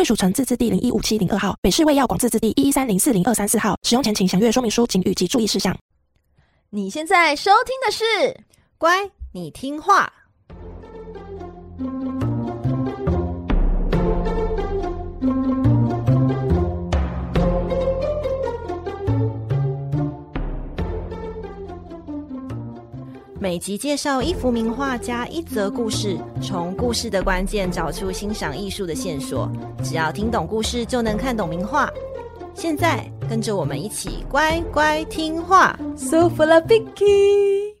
卫署成字字第零一五七零二号，北市卫药广字字第一一三零四零二三四号。使用前请详阅说明书、请语及注意事项。你现在收听的是《乖，你听话》。每集介绍一幅名画加一则故事，从故事的关键找出欣赏艺术的线索。只要听懂故事，就能看懂名画。现在跟着我们一起乖乖听话，舒服了，Bicky。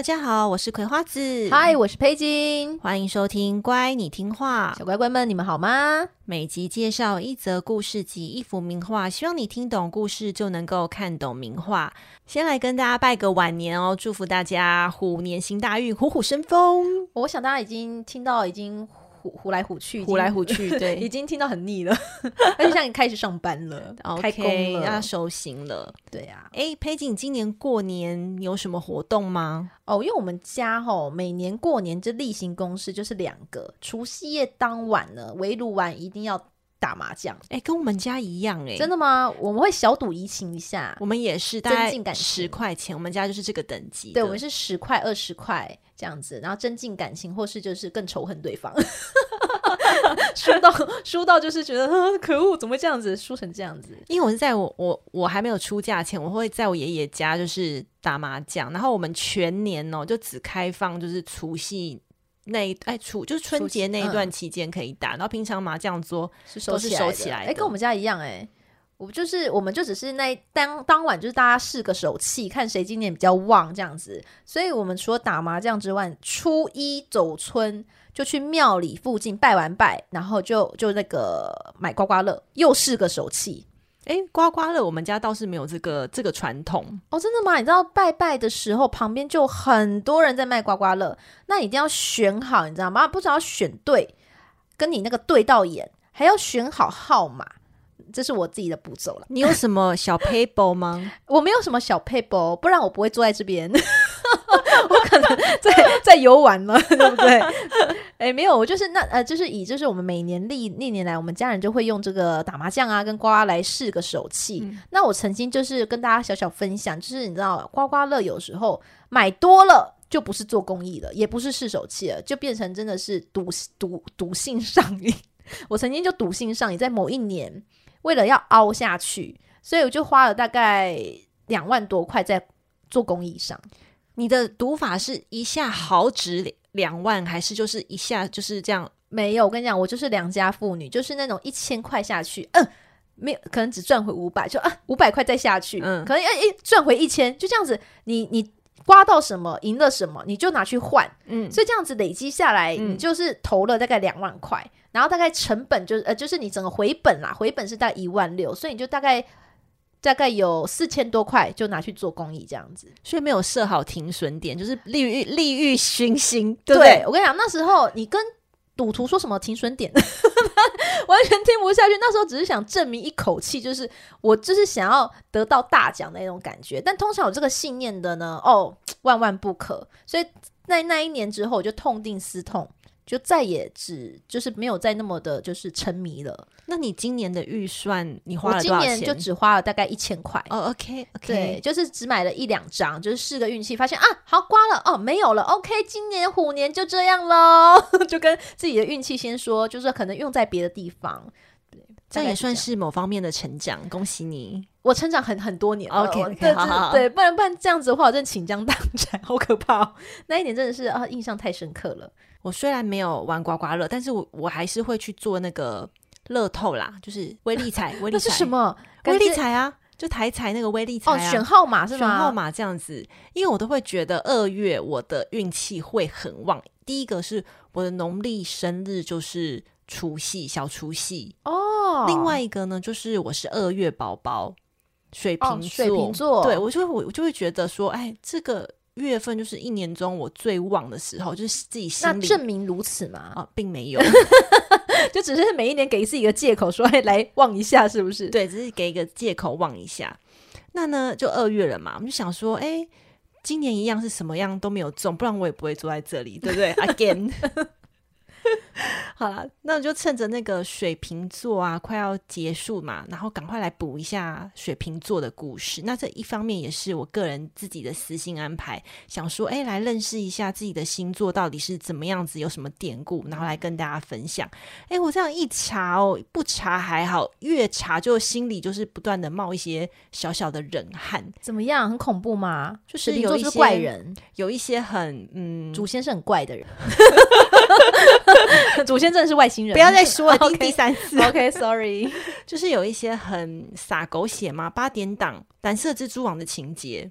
大家好，我是葵花子。嗨，我是佩金。欢迎收听《乖，你听话》。小乖乖们，你们好吗？每集介绍一则故事及一幅名画，希望你听懂故事就能够看懂名画。先来跟大家拜个晚年哦，祝福大家虎年行大运，虎虎生风。我想大家已经听到，已经。虎虎来虎去，虎来虎去，对，已经听到很腻了。而且像你开始上班了，okay, 开工了，要收心了。对、啊，哎，佩锦，今年过年有什么活动吗？哦，因为我们家吼每年过年这例行公事就是两个，除夕夜当晚呢，围炉完一定要打麻将。哎，跟我们家一样哎，真的吗？我们会小赌怡情一下，我们也是，大概十块钱，我们家就是这个等级。对，我们是十块、二十块。这样子，然后增进感情，或是就是更仇恨对方，输到输到就是觉得可恶，怎么会这样子输成这样子？因为我是在我我我还没有出嫁前，我会在我爷爷家就是打麻将，然后我们全年哦就只开放就是除夕那一哎除就是春节那一段期间可以打，嗯、然后平常麻将桌是收起来收起来，哎，跟我们家一样哎、欸。我就是，我们就只是那当当晚就是大家试个手气，看谁今年比较旺这样子。所以，我们除了打麻将之外，初一走村就去庙里附近拜完拜，然后就就那个买刮刮乐，又试个手气。哎，刮刮乐我们家倒是没有这个这个传统哦。真的吗？你知道拜拜的时候旁边就很多人在卖刮刮乐，那你一定要选好，你知道吗？不只要选对，跟你那个对到眼，还要选好号码。这是我自己的步骤了。你有什么小 paper 吗？我没有什么小 paper，，不然我不会坐在这边。我可能在在游玩了，对不对？哎、欸，没有，我就是那呃，就是以就是我们每年历历年来，我们家人就会用这个打麻将啊，跟刮刮来试个手气。嗯、那我曾经就是跟大家小小分享，就是你知道刮刮乐有时候买多了就不是做公益了，也不是试手气了，就变成真的是赌赌赌性上瘾。我曾经就赌性上瘾，在某一年。为了要凹下去，所以我就花了大概两万多块在做公益上。你的读法是一下豪值两万，还是就是一下就是这样？没有，我跟你讲，我就是良家妇女，就是那种一千块下去，嗯，没有，可能只赚回五百，就啊五百块再下去，嗯，可能哎哎赚回一千，就这样子，你你。刮到什么赢了什么，你就拿去换，嗯，所以这样子累积下来，你就是投了大概两万块，嗯、然后大概成本就是呃，就是你整个回本啦，回本是大概一万六，所以你就大概大概有四千多块就拿去做公益这样子，所以没有设好停损点，就是利欲利欲熏心，对不对？对，我跟你讲，那时候你跟。赌徒说什么停损点，完全听不下去。那时候只是想证明一口气，就是我就是想要得到大奖的那种感觉。但通常有这个信念的呢，哦，万万不可。所以在那一年之后，我就痛定思痛。就再也只就是没有再那么的，就是沉迷了。那你今年的预算你花了多少钱？我今年就只花了大概一千块。哦、oh,，OK，OK，、okay, okay. 对，就是只买了一两张，就是试个运气，发现啊，好刮了哦，没有了。OK，今年虎年就这样喽，就跟自己的运气先说，就是可能用在别的地方。对，这也算是某方面的成长，恭喜你。我成长很很多年，OK，okay 对，好好对，不然不然这样子的话，我真的倾家荡产，好可怕哦。那一年真的是啊，印象太深刻了。我虽然没有玩刮刮乐，但是我我还是会去做那个乐透啦，就是威力彩。威力彩是什么？威力彩啊，就台彩那个威力彩啊。哦，选号码是吗？选号码这样子，因为我都会觉得二月我的运气会很旺。第一个是我的农历生日就是除夕，小除夕哦。另外一个呢，就是我是二月宝宝，水瓶座，哦、水瓶座。对，我就会我就会觉得说，哎，这个月份就是一年中我最旺的时候，就是自己心里。那证明如此吗？啊，并没有，就只是每一年给自己一个借口，说哎，来旺一下，是不是？对，只是给一个借口旺一下。那呢，就二月了嘛，我们就想说，哎。今年一样是什么样都没有中，不然我也不会坐在这里，对不对？Again。好了，那我就趁着那个水瓶座啊快要结束嘛，然后赶快来补一下水瓶座的故事。那这一方面也是我个人自己的私心安排，想说，哎，来认识一下自己的星座到底是怎么样子，有什么典故，然后来跟大家分享。哎，我这样一查哦，不查还好，越查就心里就是不断的冒一些小小的冷汗。怎么样？很恐怖吗？就是有一些怪人，有一些很嗯，祖先是很怪的人。祖先真的是外星人，不要再说了，第第三次。OK，Sorry，就是有一些很洒狗血嘛，八点档蓝色蜘蛛网的情节。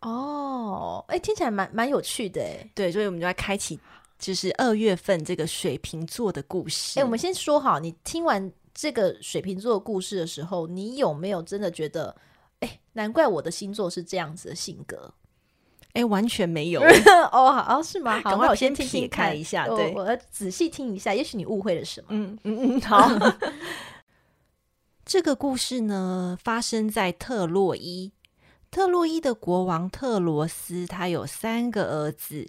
哦，哎，听起来蛮蛮有趣的，哎。对，所以我们就来开启，就是二月份这个水瓶座的故事。哎，我们先说好，你听完这个水瓶座的故事的时候，你有没有真的觉得，哎，难怪我的星座是这样子的性格？哎，完全没有 哦，好，是吗？好，那我先听听看一下，对，我仔细听一下，也许你误会了什么。嗯嗯嗯，好。这个故事呢，发生在特洛伊。特洛伊的国王特罗斯，他有三个儿子。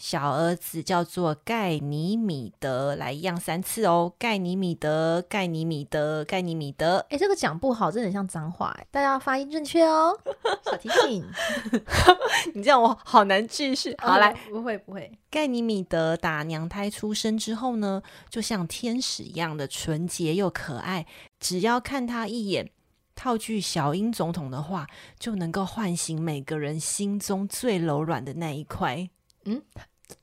小儿子叫做盖尼米德，来一样三次哦。盖尼米德，盖尼米德，盖尼米德。哎，这个讲不好，真的很像脏话，大家要发音正确哦。小提醒，你这样我好难继续。好，来，不会不会。盖尼米德打娘胎出生之后呢，就像天使一样的纯洁又可爱，只要看他一眼，套句小英总统的话，就能够唤醒每个人心中最柔软的那一块。嗯。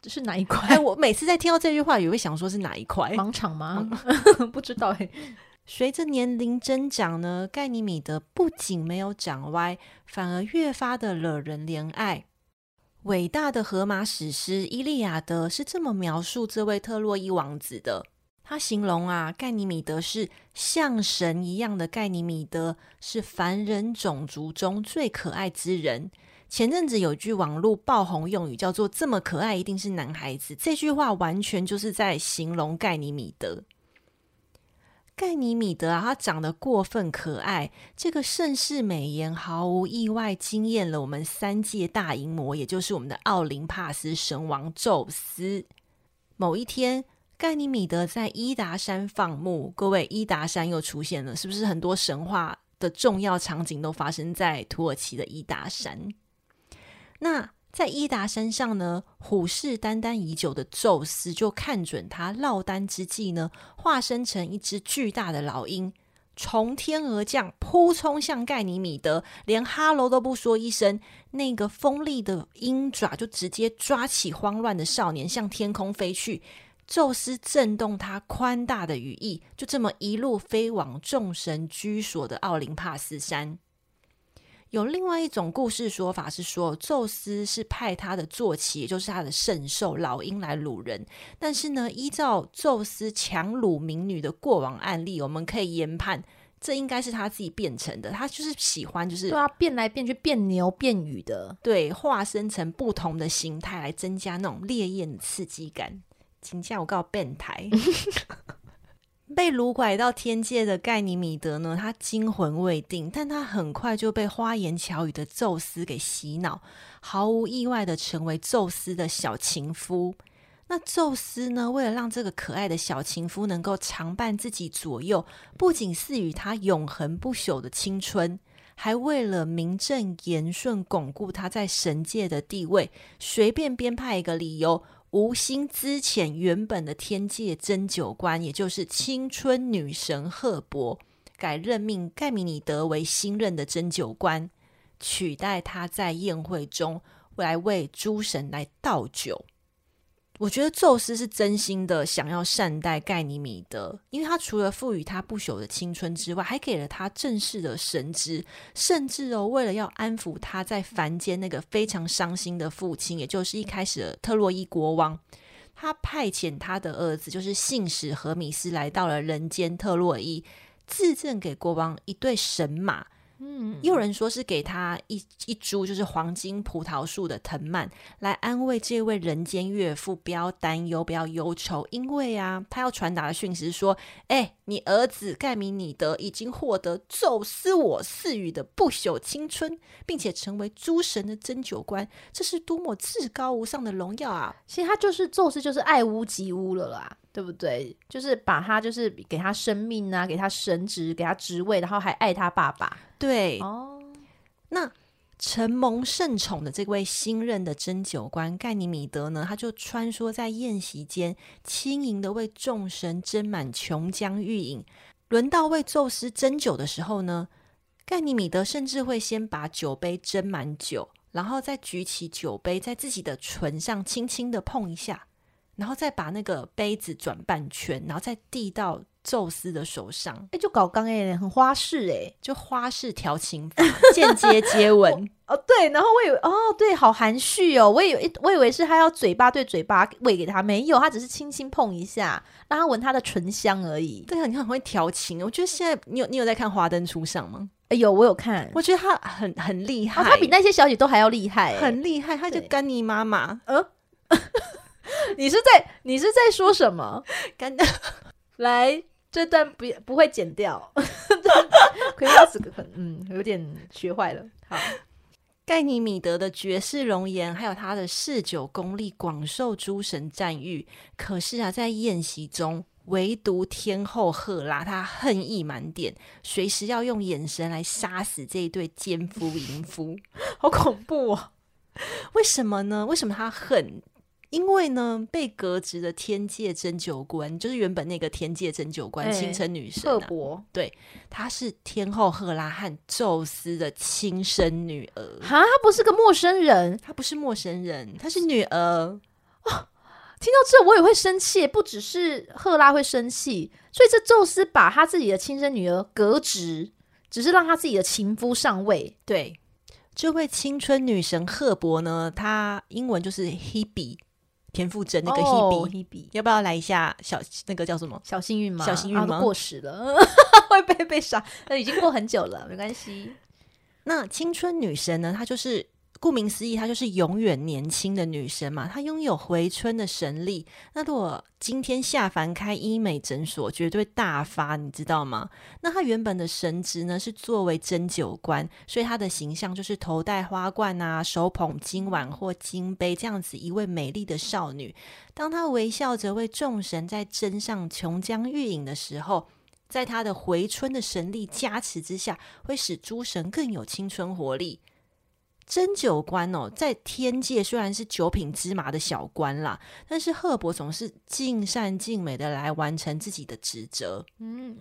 这是哪一块？哎，我每次在听到这句话，也会想说是哪一块？盲场吗？不知道哎。随着年龄增长呢，盖尼米德不仅没有长歪，反而越发的惹人怜爱。伟大的荷马史诗《伊利亚德》是这么描述这位特洛伊王子的：他形容啊，盖尼米德是像神一样的盖尼米德，是凡人种族中最可爱之人。前阵子有句网络爆红用语叫做“这么可爱一定是男孩子”，这句话完全就是在形容盖尼米德。盖尼米德啊，他长得过分可爱，这个盛世美颜毫无意外惊艳了我们三界大淫魔，也就是我们的奥林帕斯神王宙斯。某一天，盖尼米德在伊达山放牧，各位，伊达山又出现了，是不是很多神话的重要场景都发生在土耳其的伊达山？那在伊达山上呢，虎视眈眈已久的宙斯就看准他落单之际呢，化身成一只巨大的老鹰，从天而降，扑冲向盖尼米德，连哈喽都不说一声，那个锋利的鹰爪就直接抓起慌乱的少年，向天空飞去。宙斯震动他宽大的羽翼，就这么一路飞往众神居所的奥林帕斯山。有另外一种故事说法是说，宙斯是派他的坐骑，也就是他的圣兽老鹰来掳人。但是呢，依照宙斯强掳民女的过往案例，我们可以研判，这应该是他自己变成的。他就是喜欢，就是对啊，变来变去，变牛变羽的，对，化身成不同的形态来增加那种烈焰的刺激感。请叫我告变态。被掳拐到天界的盖尼米德呢，他惊魂未定，但他很快就被花言巧语的宙斯给洗脑，毫无意外的成为宙斯的小情夫。那宙斯呢，为了让这个可爱的小情夫能够常伴自己左右，不仅赐予他永恒不朽的青春，还为了名正言顺巩固他在神界的地位，随便编派一个理由。无心之遣原本的天界针灸官，也就是青春女神赫伯，改任命盖米尼德为新任的针灸官，取代他在宴会中来为诸神来倒酒。我觉得宙斯是真心的想要善待盖尼米德，因为他除了赋予他不朽的青春之外，还给了他正式的神职，甚至哦，为了要安抚他在凡间那个非常伤心的父亲，也就是一开始的特洛伊国王，他派遣他的儿子，就是信使荷米斯，来到了人间特洛伊，自赠给国王一对神马。嗯，又有人说是给他一一株就是黄金葡萄树的藤蔓，来安慰这位人间岳父，不要担忧，不要忧愁，因为啊，他要传达的讯息是说，哎，你儿子盖米尼德已经获得宙斯我赐予的不朽青春，并且成为诸神的针灸官，这是多么至高无上的荣耀啊！其实他就是宙斯，就是爱屋及乌了啦。对不对？就是把他，就是给他生命啊，给他神职，给他职位，然后还爱他爸爸。对哦，那承蒙圣宠的这位新任的针灸官盖尼米德呢，他就穿梭在宴席间，轻盈的为众神斟满琼浆玉饮。轮到为宙斯斟酒的时候呢，盖尼米德甚至会先把酒杯斟满酒，然后再举起酒杯，在自己的唇上轻轻的碰一下。然后再把那个杯子转半圈，然后再递到宙斯的手上。哎、欸，就搞刚哎，很花式哎，就花式调情法，间接接 吻。哦，对，然后我以为哦，对，好含蓄哦。我以为我以为是他要嘴巴对嘴巴喂给他，没有，他只是轻轻碰一下，让他闻他的唇香而已。对啊，你看很会调情。我觉得现在你有你有在看《华灯初上》吗？哎呦，我有看，我觉得他很很厉害、哦，他比那些小姐都还要厉害，很厉害。他就干妮妈妈，嗯。你是在你是在说什么？干的来，这段不不会剪掉，可以要死个很嗯，有点学坏了。好，盖尼米德的绝世容颜，还有他的嗜酒功力，广受诸神赞誉。可是啊，在宴席中，唯独天后赫拉，她恨意满点，随时要用眼神来杀死这一对奸夫淫夫，好恐怖哦！为什么呢？为什么她恨？因为呢，被革职的天界针灸官，就是原本那个天界针灸官，青春女神、啊、赫伯，对，她是天后赫拉和宙斯的亲生女儿。哈，她不是个陌生人，她不是陌生人，她是女儿。哦，听到这我也会生气，不只是赫拉会生气，所以这宙斯把他自己的亲生女儿革职，只是让他自己的情夫上位。对，这位青春女神赫伯呢，她英文就是 Hebe。田馥甄那个 Hebe，要不要来一下小那个叫什么小幸运吗？小幸运吗？过时了，会被被杀，那已经过很久了，没关系。那青春女神呢？她就是。顾名思义，她就是永远年轻的女神嘛。她拥有回春的神力。那如果今天下凡开医美诊所，绝对大发，你知道吗？那她原本的神职呢，是作为针灸官，所以她的形象就是头戴花冠啊，手捧金碗或金杯这样子一位美丽的少女。当她微笑着为众神在斟上琼浆玉饮的时候，在她的回春的神力加持之下，会使诸神更有青春活力。针灸官哦，在天界虽然是九品芝麻的小官啦，但是赫伯总是尽善尽美的来完成自己的职责。嗯，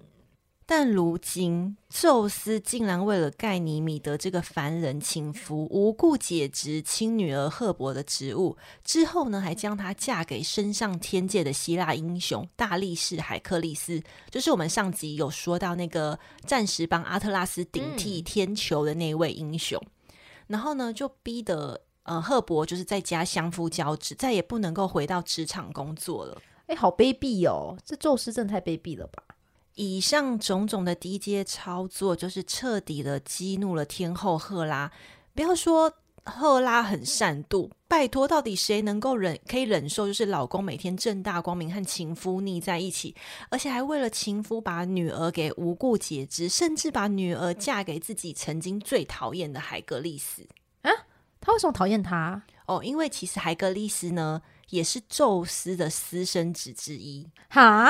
但如今宙斯竟然为了盖尼米德这个凡人情夫，无故解职亲女儿赫伯的职务，之后呢，还将她嫁给升上天界的希腊英雄大力士海克力斯，就是我们上集有说到那个暂时帮阿特拉斯顶替天球的那位英雄。嗯然后呢，就逼得呃赫伯就是在家相夫教子，再也不能够回到职场工作了。哎，好卑鄙哦！这宙斯真的太卑鄙了吧？以上种种的低阶操作，就是彻底的激怒了天后赫拉。不要说。赫拉很善妒，拜托，到底谁能够忍可以忍受？就是老公每天正大光明和情夫腻在一起，而且还为了情夫把女儿给无故截肢，甚至把女儿嫁给自己曾经最讨厌的海格力斯啊？他为什么讨厌他？哦，因为其实海格力斯呢也是宙斯的私生子之一哈，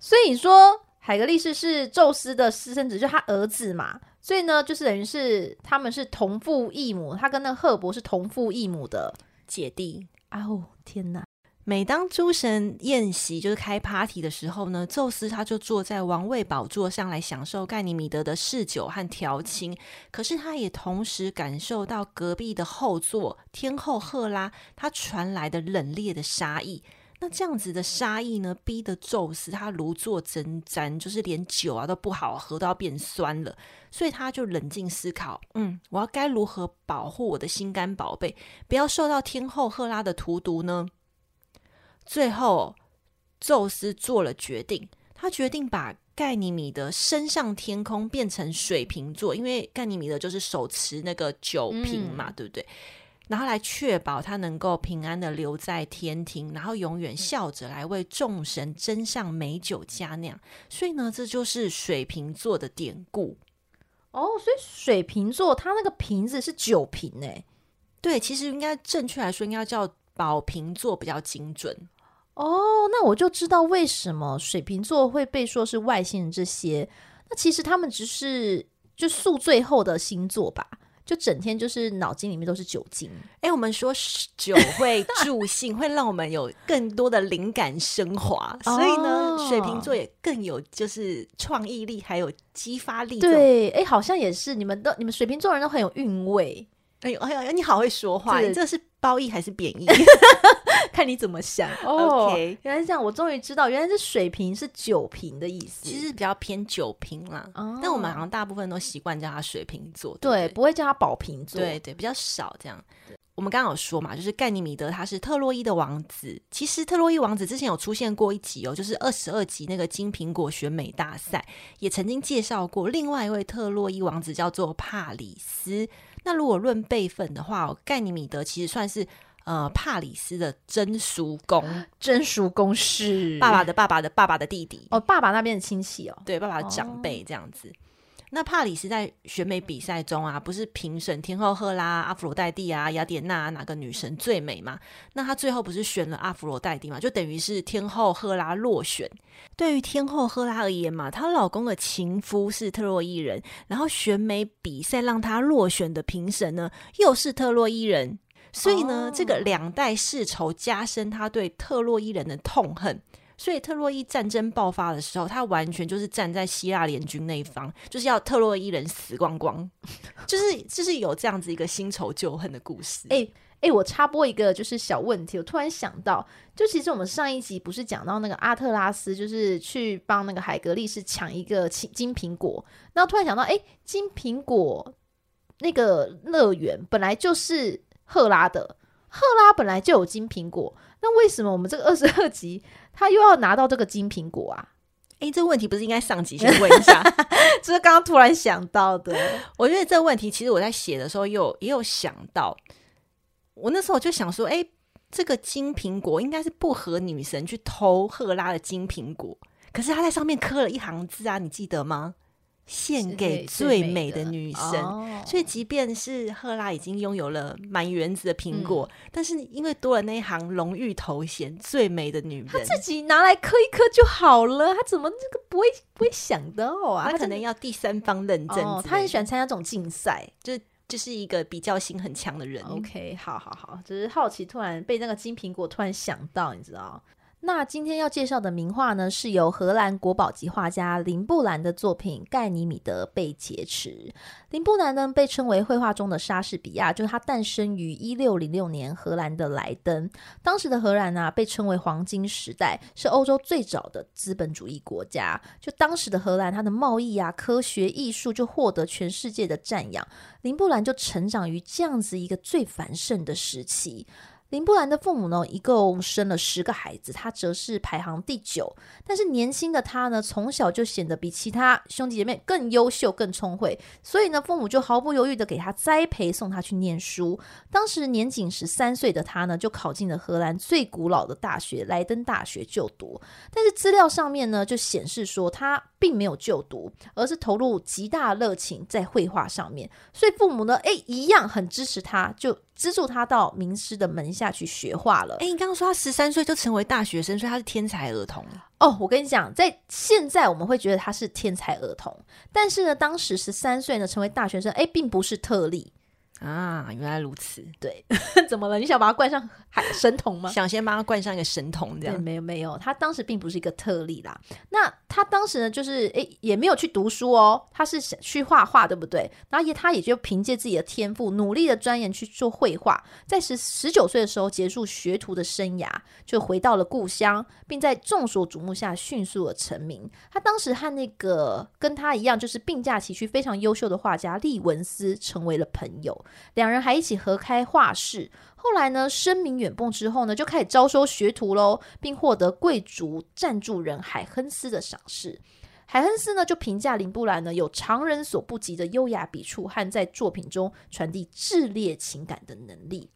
所以说海格力斯是宙斯的私生子，就是他儿子嘛。所以呢，就是等于是他们是同父异母，他跟那赫伯是同父异母的姐弟。哦，天哪！每当诸神宴席就是开 party 的时候呢，宙斯他就坐在王位宝座上来享受盖尼米德的嗜酒和调情。可是他也同时感受到隔壁的后座天后赫拉他传来的冷冽的杀意。那这样子的杀意呢，逼得宙斯他如坐针毡，就是连酒啊都不好喝，都要变酸了。所以他就冷静思考，嗯，我要该如何保护我的心肝宝贝，不要受到天后赫拉的荼毒呢？最后，宙斯做了决定，他决定把盖尼米德升上天空，变成水瓶座，因为盖尼米德就是手持那个酒瓶嘛，嗯、对不对？然后来确保他能够平安的留在天庭，然后永远笑着来为众神斟上美酒佳酿。所以呢，这就是水瓶座的典故。哦，所以水瓶座它那个瓶子是酒瓶诶。对，其实应该正确来说应该叫宝瓶座比较精准。哦，那我就知道为什么水瓶座会被说是外星人这些。那其实他们只是就宿醉后的星座吧。就整天就是脑筋里面都是酒精，哎、欸，我们说酒会助兴，会让我们有更多的灵感升华，哦、所以呢，水瓶座也更有就是创意力，还有激发力。对，哎、欸，好像也是，你们都你们水瓶座人都很有韵味。哎呦哎呦，你好会说话，这是褒义还是贬义？看你怎么想。哦.原来是这样，我终于知道，原来是水瓶是酒瓶的意思，其实比较偏酒瓶啦。哦、但我们好像大部分都习惯叫它水瓶座，对，对，不会叫它宝瓶座，对对，比较少这样。我们刚刚有说嘛，就是盖尼米德他是特洛伊的王子。其实特洛伊王子之前有出现过一集哦，就是二十二集那个金苹果选美大赛，也曾经介绍过另外一位特洛伊王子叫做帕里斯。那如果论辈分的话，盖尼米德其实算是呃帕里斯的真叔公，真叔公是爸爸的爸爸的爸爸的弟弟哦，爸爸那边的亲戚哦，对，爸爸的长辈这样子。哦那帕里斯在选美比赛中啊，不是评审天后赫拉、阿弗罗代蒂啊、雅典娜哪个女神最美吗？那她最后不是选了阿弗罗代蒂嘛？就等于是天后赫拉落选。对于天后赫拉而言嘛，她老公的情夫是特洛伊人，然后选美比赛让她落选的评审呢，又是特洛伊人，所以呢，哦、这个两代世仇加深他对特洛伊人的痛恨。所以特洛伊战争爆发的时候，他完全就是站在希腊联军那一方，就是要特洛伊人死光光，就是就是有这样子一个新仇旧恨的故事。哎哎、我插播一个就是小问题，我突然想到，就其实我们上一集不是讲到那个阿特拉斯，就是去帮那个海格力士抢一个金苹果，然后突然想到，哎、欸，金苹果那个乐园本来就是赫拉的，赫拉本来就有金苹果，那为什么我们这个二十二集？他又要拿到这个金苹果啊？诶，这个问题不是应该上集先问一下？这是刚刚突然想到的。我觉得这个问题其实我在写的时候也有也有想到。我那时候就想说，诶，这个金苹果应该是不和女神去偷赫拉的金苹果，可是他在上面刻了一行字啊，你记得吗？献给最美的女神，哦、所以即便是赫拉已经拥有了满园子的苹果，嗯、但是因为多了那一行荣誉头衔“最美的女人”，她自己拿来磕一磕就好了，她怎么这个不会不会想到啊？她可能要第三方认证。哦，她很喜欢参加这种竞赛，就就是一个比较心很强的人。OK，好好好，只是好奇，突然被那个金苹果突然想到，你知道。那今天要介绍的名画呢，是由荷兰国宝级画家林布兰的作品《盖尼米德被劫持》。林布兰呢，被称为绘画中的莎士比亚，就是他诞生于一六零六年荷兰的莱登。当时的荷兰啊，被称为黄金时代，是欧洲最早的资本主义国家。就当时的荷兰，它的贸易啊、科学、艺术就获得全世界的赞扬。林布兰就成长于这样子一个最繁盛的时期。林布兰的父母呢，一共生了十个孩子，他则是排行第九。但是年轻的他呢，从小就显得比其他兄弟姐妹更优秀、更聪慧，所以呢，父母就毫不犹豫地给他栽培，送他去念书。当时年仅十三岁的他呢，就考进了荷兰最古老的大学莱登大学就读。但是资料上面呢，就显示说他并没有就读，而是投入极大热情在绘画上面。所以父母呢，诶，一样很支持他，就。资助他到名师的门下去学画了。哎，你刚刚说他十三岁就成为大学生，所以他是天才儿童哦。我跟你讲，在现在我们会觉得他是天才儿童，但是呢，当时十三岁呢成为大学生，哎，并不是特例。啊，原来如此。对，怎么了？你想把他冠上海神童吗？想先帮他冠上一个神童，这样。没有没有，他当时并不是一个特例啦。那他当时呢，就是诶，也没有去读书哦，他是想去画画，对不对？然后也他也就凭借自己的天赋，努力的钻研去做绘画，在十十九岁的时候结束学徒的生涯，就回到了故乡，并在众所瞩目下迅速的成名。他当时和那个跟他一样，就是并驾齐驱非常优秀的画家利文斯成为了朋友。两人还一起合开画室。后来呢，声名远播之后呢，就开始招收学徒喽，并获得贵族赞助人海亨斯的赏识。海亨斯呢，就评价林布兰呢，有常人所不及的优雅笔触和在作品中传递炽烈情感的能力。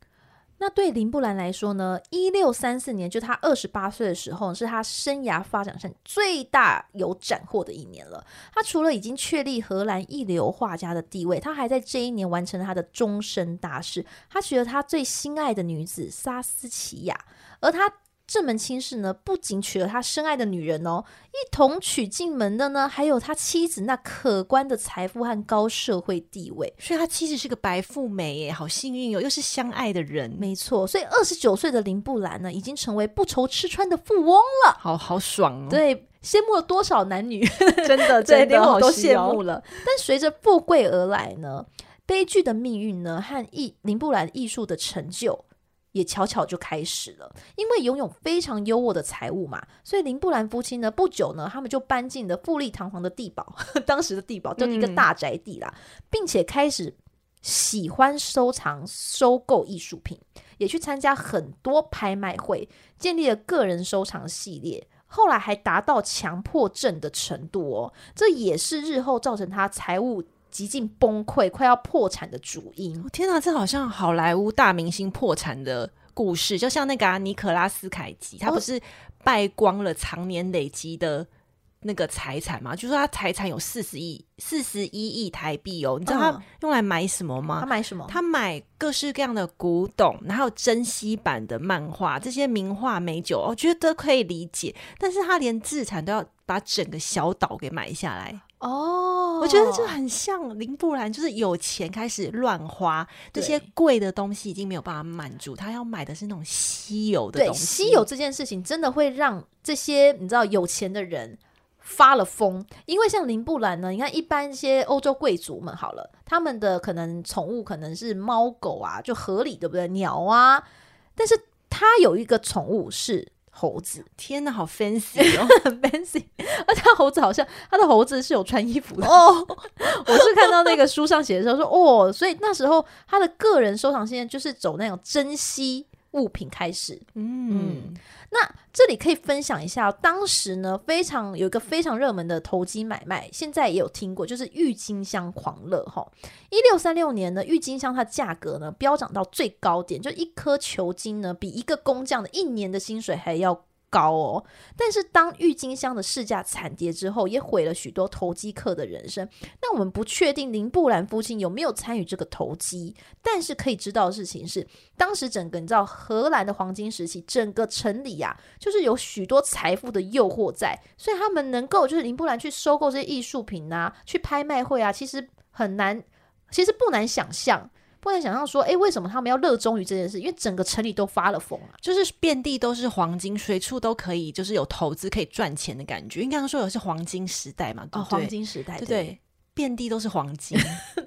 那对林布兰来说呢，一六三四年就他二十八岁的时候，是他生涯发展上最大有斩获的一年了。他除了已经确立荷兰一流画家的地位，他还在这一年完成了他的终身大事。他娶了他最心爱的女子萨斯奇亚，而他。这门亲事呢，不仅娶了他深爱的女人哦，一同娶进门的呢，还有他妻子那可观的财富和高社会地位。所以，他妻子是个白富美耶，好幸运哦，又是相爱的人。没错，所以二十九岁的林布兰呢，已经成为不愁吃穿的富翁了，好好爽哦。对，羡慕了多少男女，真的，真的连我都羡慕了。但随着富贵而来呢，悲剧的命运呢，和艺林布兰艺术的成就。也巧巧就开始了，因为拥有非常优渥的财务嘛，所以林布兰夫妻呢，不久呢，他们就搬进了富丽堂皇的地堡，当时的地堡就是一个大宅地啦，嗯、并且开始喜欢收藏、收购艺术品，也去参加很多拍卖会，建立了个人收藏系列，后来还达到强迫症的程度哦，这也是日后造成他财务。极尽崩溃，快要破产的主因。天哪，这好像好莱坞大明星破产的故事，就像那个、啊、尼可拉斯凯奇，他不是败光了常年累积的那个财产吗？就说他财产有四十亿、四十一亿台币哦。你知道他用来买什么吗？他买什么？他买各式各样的古董，然后珍稀版的漫画，这些名画美酒，我觉得可以理解。但是他连资产都要把整个小岛给买下来。哦，我觉得就很像林布兰，就是有钱开始乱花，这些贵的东西已经没有办法满足他，要买的是那种稀有的东西。稀有这件事情真的会让这些你知道有钱的人发了疯，因为像林布兰呢，你看一般一些欧洲贵族们好了，他们的可能宠物可能是猫狗啊，就合理对不对？鸟啊，但是他有一个宠物是。猴子，天哪，好 fancy 哦，很 fancy，而且他猴子好像他的猴子是有穿衣服的。哦。我是看到那个书上写的时候说哦，所以那时候他的个人收藏现在就是走那种珍稀物品开始。嗯，嗯，那这里可以分享一下，当时呢非常有一个非常热门的投机买卖，现在也有听过，就是郁金香狂热哈。一六三六年呢，郁金香它价格呢飙涨到最高点，就一颗球茎呢比一个工匠的一年的薪水还要高哦。但是当郁金香的市价惨跌之后，也毁了许多投机客的人生。那我们不确定林布兰夫妻有没有参与这个投机，但是可以知道的事情是，当时整个你知道荷兰的黄金时期，整个城里呀、啊，就是有许多财富的诱惑在，所以他们能够就是林布兰去收购这些艺术品啊，去拍卖会啊，其实很难。其实不难想象，不能想象说，哎，为什么他们要热衷于这件事？因为整个城里都发了疯啊，就是遍地都是黄金，随处都可以，就是有投资可以赚钱的感觉。因为刚刚说的是黄金时代嘛，对哦，黄金时代，对对，遍地都是黄金，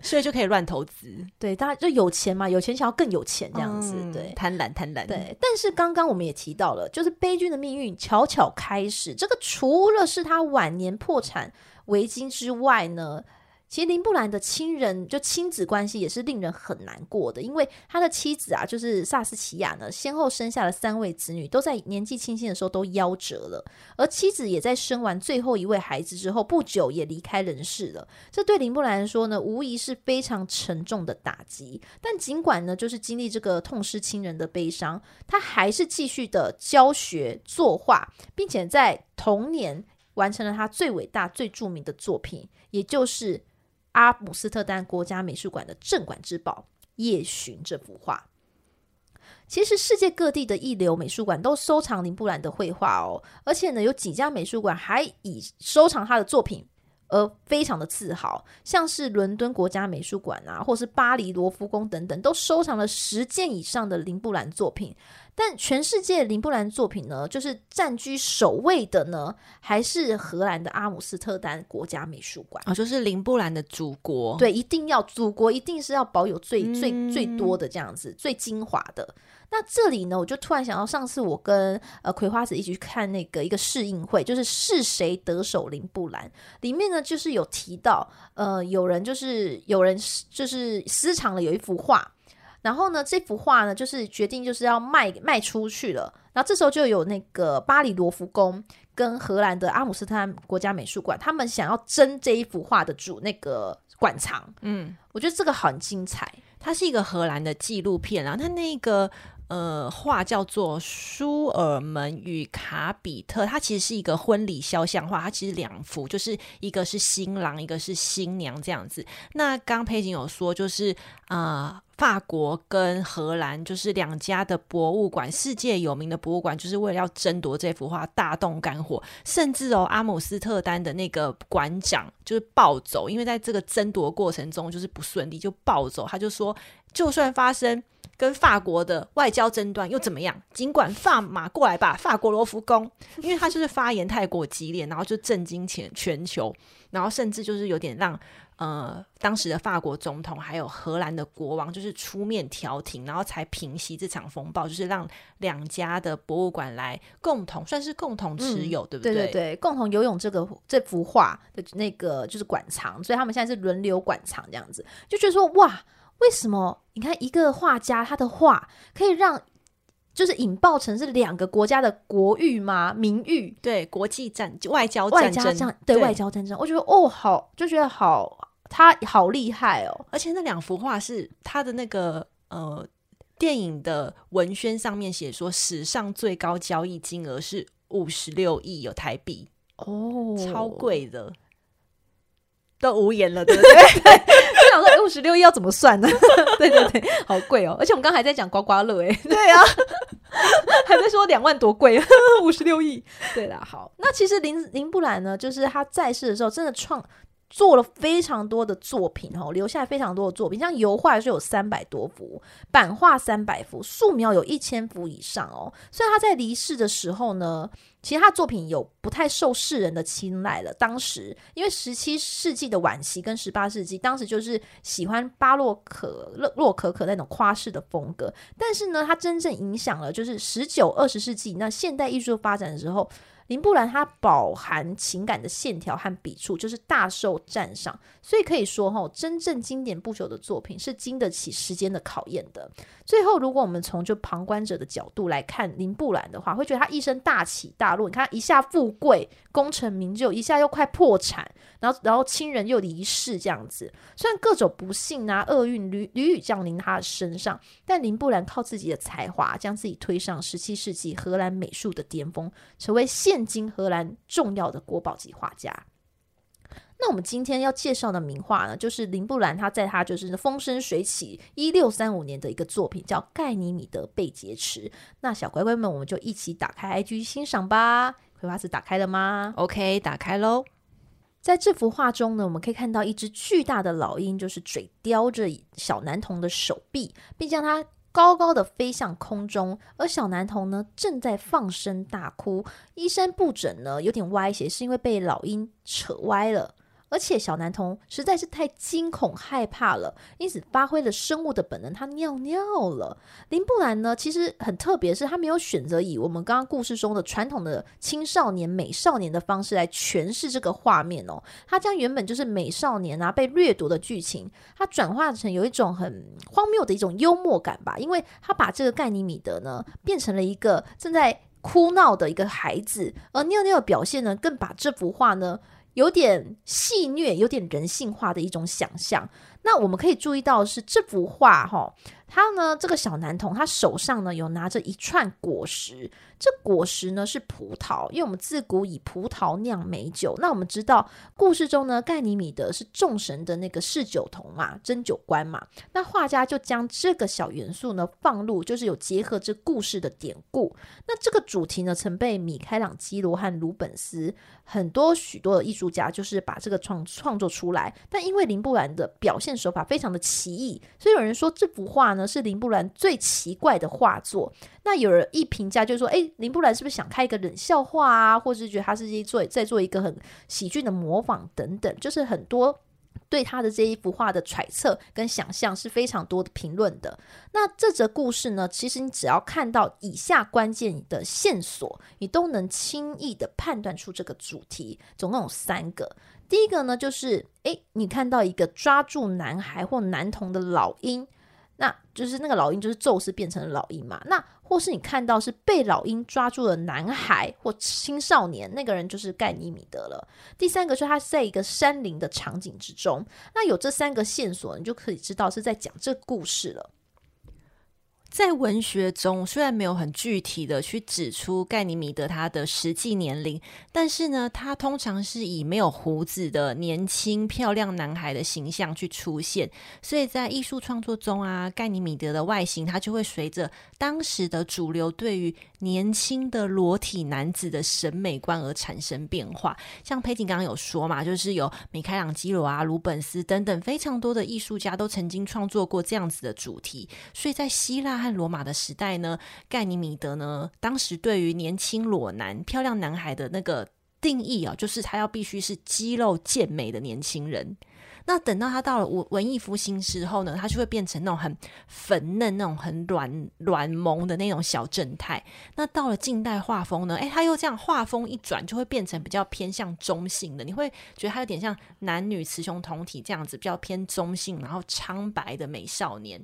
所以就可以乱投资。对，大家就有钱嘛，有钱想要更有钱这样子，嗯、对，贪婪贪婪。对，但是刚刚我们也提到了，就是悲剧的命运悄悄开始。这个除了是他晚年破产危机之外呢？其实林布兰的亲人就亲子关系也是令人很难过的，因为他的妻子啊，就是萨斯奇亚呢，先后生下了三位子女，都在年纪轻轻的时候都夭折了。而妻子也在生完最后一位孩子之后不久也离开人世了。这对林布兰来说呢，无疑是非常沉重的打击。但尽管呢，就是经历这个痛失亲人的悲伤，他还是继续的教学作画，并且在同年完成了他最伟大、最著名的作品，也就是。阿姆斯特丹国家美术馆的镇馆之宝《夜巡》这幅画，其实世界各地的一流美术馆都收藏林布兰的绘画哦，而且呢，有几家美术馆还以收藏他的作品而非常的自豪，像是伦敦国家美术馆啊，或是巴黎罗浮宫等等，都收藏了十件以上的林布兰作品。但全世界林布兰作品呢，就是占据首位的呢，还是荷兰的阿姆斯特丹国家美术馆啊、哦，就是林布兰的祖国。对，一定要祖国，一定是要保有最、嗯、最最多的这样子，最精华的。那这里呢，我就突然想到，上次我跟呃葵花子一起去看那个一个试映会，就是是谁得手林布兰，里面呢就是有提到，呃，有人就是有人就是私藏了有一幅画。然后呢，这幅画呢，就是决定就是要卖卖出去了。然后这时候就有那个巴黎罗浮宫跟荷兰的阿姆斯特丹国家美术馆，他们想要争这一幅画的主那个馆藏。嗯，我觉得这个很精彩。它是一个荷兰的纪录片啊，它那个。呃，画叫做《舒尔门与卡比特》，它其实是一个婚礼肖像画。它其实两幅，就是一个是新郎，一个是新娘这样子。那刚佩锦有说，就是啊、呃，法国跟荷兰就是两家的博物馆，世界有名的博物馆，就是为了要争夺这幅画，大动肝火。甚至哦，阿姆斯特丹的那个馆长就是暴走，因为在这个争夺过程中就是不顺利，就暴走。他就说，就算发生。跟法国的外交争端又怎么样？尽管法马过来吧，法国罗浮宫，因为他就是发言太过激烈，然后就震惊全全球，然后甚至就是有点让呃当时的法国总统还有荷兰的国王就是出面调停，然后才平息这场风暴，就是让两家的博物馆来共同算是共同持有，嗯、对不对？对对对，共同游泳这个这幅画的那个就是馆藏，所以他们现在是轮流馆藏这样子，就觉得说哇。为什么？你看一个画家，他的画可以让就是引爆成是两个国家的国誉吗？名誉？对，国际战、外交战争，对，对外交战争。我觉得哦，好，就觉得好，他好厉害哦。而且那两幅画是他的那个呃电影的文宣上面写说，史上最高交易金额是五十六亿有台币哦，超贵的。都无言了，对不对？就想说五十六亿要怎么算呢？对对对，好贵哦！而且我们刚才在讲刮刮乐，哎，对啊，还在说两万多贵，五十六亿。对啦，好，那其实林林布兰呢，就是他在世的时候，真的创做了非常多的作品哦，留下非常多的作品，像油画是有三百多幅，版画三百幅，素描有一千幅以上哦。所以他在离世的时候呢。其实他作品有不太受世人的青睐了。当时因为十七世纪的晚期跟十八世纪，当时就是喜欢巴洛克、洛洛可可那种夸饰的风格。但是呢，他真正影响了就是十九、二十世纪那现代艺术发展的时候。林布兰他饱含情感的线条和笔触，就是大受赞赏，所以可以说哈，真正经典不朽的作品是经得起时间的考验的。最后，如果我们从就旁观者的角度来看林布兰的话，会觉得他一生大起大落。你看，一下富贵、功成名就，一下又快破产，然后然后亲人又离世，这样子。虽然各种不幸啊、厄运屡屡屡降临他的身上，但林布兰靠自己的才华，将自己推上十七世纪荷兰美术的巅峰，成为现现今荷兰重要的国宝级画家。那我们今天要介绍的名画呢，就是林布兰他在他就是风生水起一六三五年的一个作品，叫《盖尼米德被劫持》。那小乖乖们，我们就一起打开 IG 欣赏吧。葵花子打开了吗？OK，打开喽。在这幅画中呢，我们可以看到一只巨大的老鹰，就是嘴叼着小男童的手臂，并将它。高高的飞向空中，而小男童呢，正在放声大哭，衣衫不整呢，有点歪斜，是因为被老鹰扯歪了。而且小男童实在是太惊恐害怕了，因此发挥了生物的本能，他尿尿了。林布兰呢，其实很特别，是他没有选择以我们刚刚故事中的传统的青少年美少年的方式来诠释这个画面哦，他将原本就是美少年啊被掠夺的剧情，他转化成有一种很荒谬的一种幽默感吧，因为他把这个盖尼米德呢变成了一个正在哭闹的一个孩子，而尿尿的表现呢，更把这幅画呢。有点戏虐，有点人性化的一种想象。那我们可以注意到是这幅画，哈，他呢，这个小男童，他手上呢有拿着一串果实，这果实呢是葡萄，因为我们自古以葡萄酿美酒。那我们知道故事中呢，盖尼米德是众神的那个侍酒童嘛，针酒官嘛。那画家就将这个小元素呢放入，就是有结合这故事的典故。那这个主题呢，曾被米开朗基罗和鲁本斯很多许多的艺术家就是把这个创创作出来，但因为林布兰的表。现手法非常的奇异，所以有人说这幅画呢是林布兰最奇怪的画作。那有人一评价就是说，诶，林布兰是不是想开一个冷笑话啊，或者是觉得他是在做在做一个很喜剧的模仿等等，就是很多。对他的这一幅画的揣测跟想象是非常多的评论的。那这则故事呢，其实你只要看到以下关键的线索，你都能轻易的判断出这个主题。总共有三个。第一个呢，就是诶，你看到一个抓住男孩或男童的老鹰。那就是那个老鹰，就是宙斯变成了老鹰嘛。那或是你看到是被老鹰抓住的男孩或青少年，那个人就是盖尼米德了。第三个是他在一个山林的场景之中。那有这三个线索，你就可以知道是在讲这故事了。在文学中，虽然没有很具体的去指出盖尼米德他的实际年龄，但是呢，他通常是以没有胡子的年轻漂亮男孩的形象去出现。所以在艺术创作中啊，盖尼米德的外形，他就会随着当时的主流对于年轻的裸体男子的审美观而产生变化。像佩景刚刚有说嘛，就是有米开朗基罗啊、鲁本斯等等非常多的艺术家都曾经创作过这样子的主题。所以在希腊和罗马的时代呢，盖尼米德呢，当时对于年轻裸男、漂亮男孩的那个定义啊，就是他要必须是肌肉健美的年轻人。那等到他到了文文艺复兴之后呢，他就会变成那种很粉嫩、那种很软软萌的那种小正太。那到了近代画风呢，诶，他又这样画风一转，就会变成比较偏向中性的。你会觉得他有点像男女雌雄同体这样子，比较偏中性，然后苍白的美少年。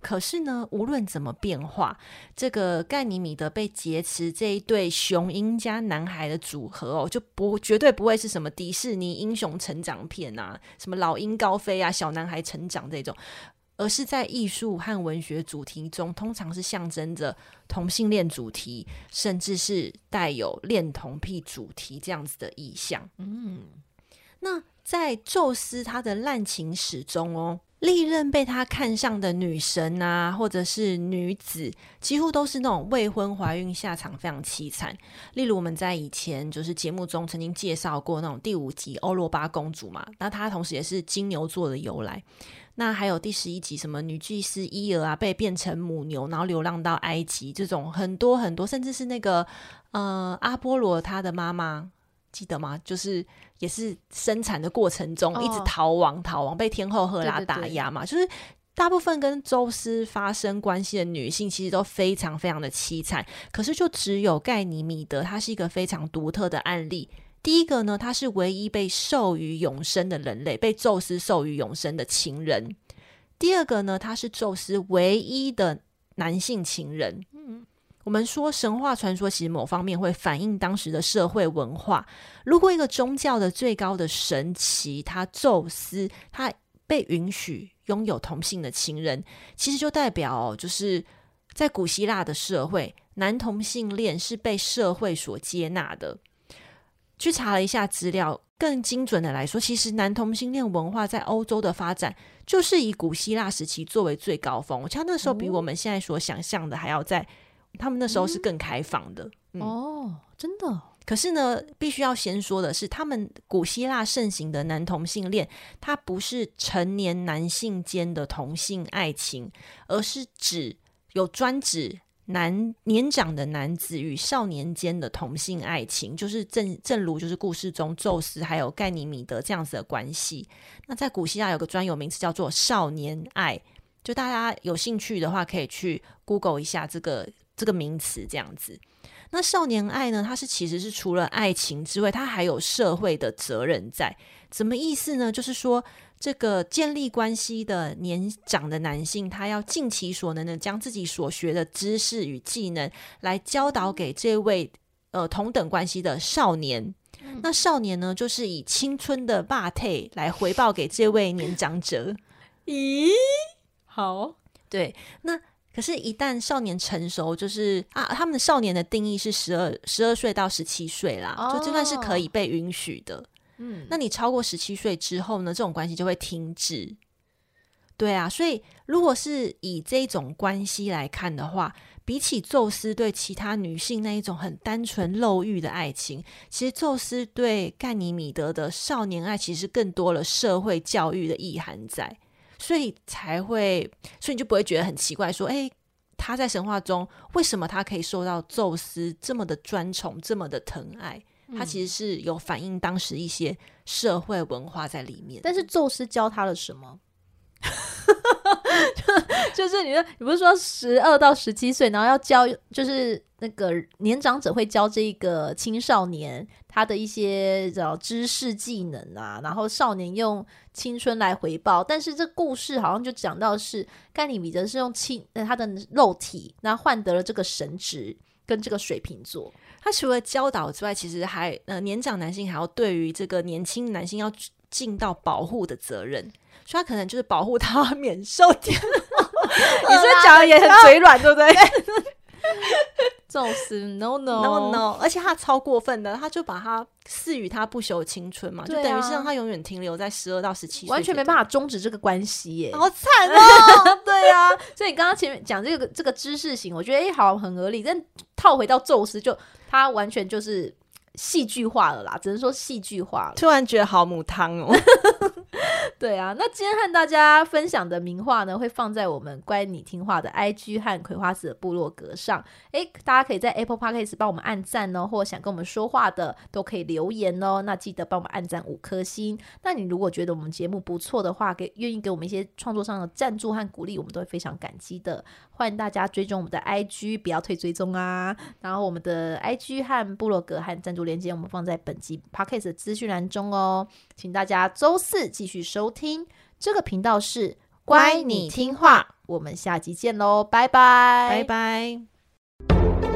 可是呢，无论怎么变化，这个盖尼米德被劫持这一对雄鹰加男孩的组合哦，就不绝对不会是什么迪士尼英雄成长片啊，什么老鹰高飞啊，小男孩成长这种，而是在艺术和文学主题中，通常是象征着同性恋主题，甚至是带有恋童癖主题这样子的意象。嗯，那在宙斯他的滥情史中哦。历任被他看上的女神啊，或者是女子，几乎都是那种未婚怀孕，下场非常凄惨。例如我们在以前就是节目中曾经介绍过那种第五集欧罗巴公主嘛，那她同时也是金牛座的由来。那还有第十一集什么女祭司伊尔啊，被变成母牛，然后流浪到埃及，这种很多很多，甚至是那个呃阿波罗他的妈妈。记得吗？就是也是生产的过程中一直逃亡，哦、逃亡被天后赫拉打压嘛。对对对，就是大部分跟宙斯发生关系的女性，其实都非常非常的凄惨。可是就只有盖尼米德，她是一个非常独特的案例。第一个呢，她是唯一被授予永生的人类，被宙斯授予永生的情人。第二个呢，他是宙斯唯一的男性情人。嗯。我们说神话传说其实某方面会反映当时的社会文化。如果一个宗教的最高的神奇，他宙斯，他被允许拥有同性的情人，其实就代表就是在古希腊的社会，男同性恋是被社会所接纳的。去查了一下资料，更精准的来说，其实男同性恋文化在欧洲的发展，就是以古希腊时期作为最高峰。我觉得那时候比我们现在所想象的还要在。他们那时候是更开放的、哦，真的。可是呢，必须要先说的是，他们古希腊盛行的男同性恋，它不是成年男性间的同性爱情，而是指有专指男年长的男子与少年间的同性爱情，就是正正如就是故事中宙斯还有盖尼米德这样子的关系。那在古希腊有个专有名词叫做少年爱，就大家有兴趣的话，可以去 Google 一下这个。这个名词这样子，那少年爱呢？它是其实是除了爱情之外，它还有社会的责任在。什么意思呢？就是说，这个建立关系的年长的男性，他要尽其所能的将自己所学的知识与技能来教导给这位呃同等关系的少年。嗯、那少年呢，就是以青春的霸退来回报给这位年长者。咦？好，对，那。可是，一旦少年成熟，就是啊，他们的少年的定义是十二十二岁到十七岁啦，哦、就这段是可以被允许的。嗯，那你超过十七岁之后呢，这种关系就会停止。对啊，所以如果是以这种关系来看的话，比起宙斯对其他女性那一种很单纯漏欲的爱情，其实宙斯对盖尼米德的少年爱，其实更多了社会教育的意涵在。所以才会，所以你就不会觉得很奇怪，说，哎，他在神话中为什么他可以受到宙斯这么的专宠，这么的疼爱？他其实是有反映当时一些社会文化在里面。但是宙斯教他了什么？就 就是你说，你不是说十二到十七岁，然后要教，就是那个年长者会教这一个青少年他的一些叫知识技能啊，然后少年用青春来回报。但是这故事好像就讲到是盖里米德是用青他的肉体，然后换得了这个神职跟这个水瓶座。他除了教导之外，其实还呃年长男性还要对于这个年轻男性要尽到保护的责任。所以他可能就是保护他免受天，你是讲的也很嘴软，对不对？宙斯 no no no no，而且他超过分的，他就把他赐予他不朽青春嘛，啊、就等于是让他永远停留在十二到十七岁，完全没办法终止这个关系耶，好惨哦！对呀、啊，所以你刚刚前面讲这个这个知识型，我觉得哎、欸，好很合理，但套回到宙斯，就他完全就是。戏剧化了啦，只能说戏剧化了。突然觉得好母汤哦。对啊，那今天和大家分享的名画呢，会放在我们乖你听话的 IG 和葵花籽的部落格上。诶，大家可以在 Apple Podcast 帮我们按赞哦，或想跟我们说话的都可以留言哦。那记得帮我们按赞五颗星。那你如果觉得我们节目不错的话，给愿意给我们一些创作上的赞助和鼓励，我们都会非常感激的。欢迎大家追踪我们的 IG，不要退追踪啊。然后我们的 IG 和部落格和赞助。链接我们放在本集 Podcast 的资讯栏中哦，请大家周四继续收听这个频道是乖你听话，我们下集见喽，拜拜，拜拜。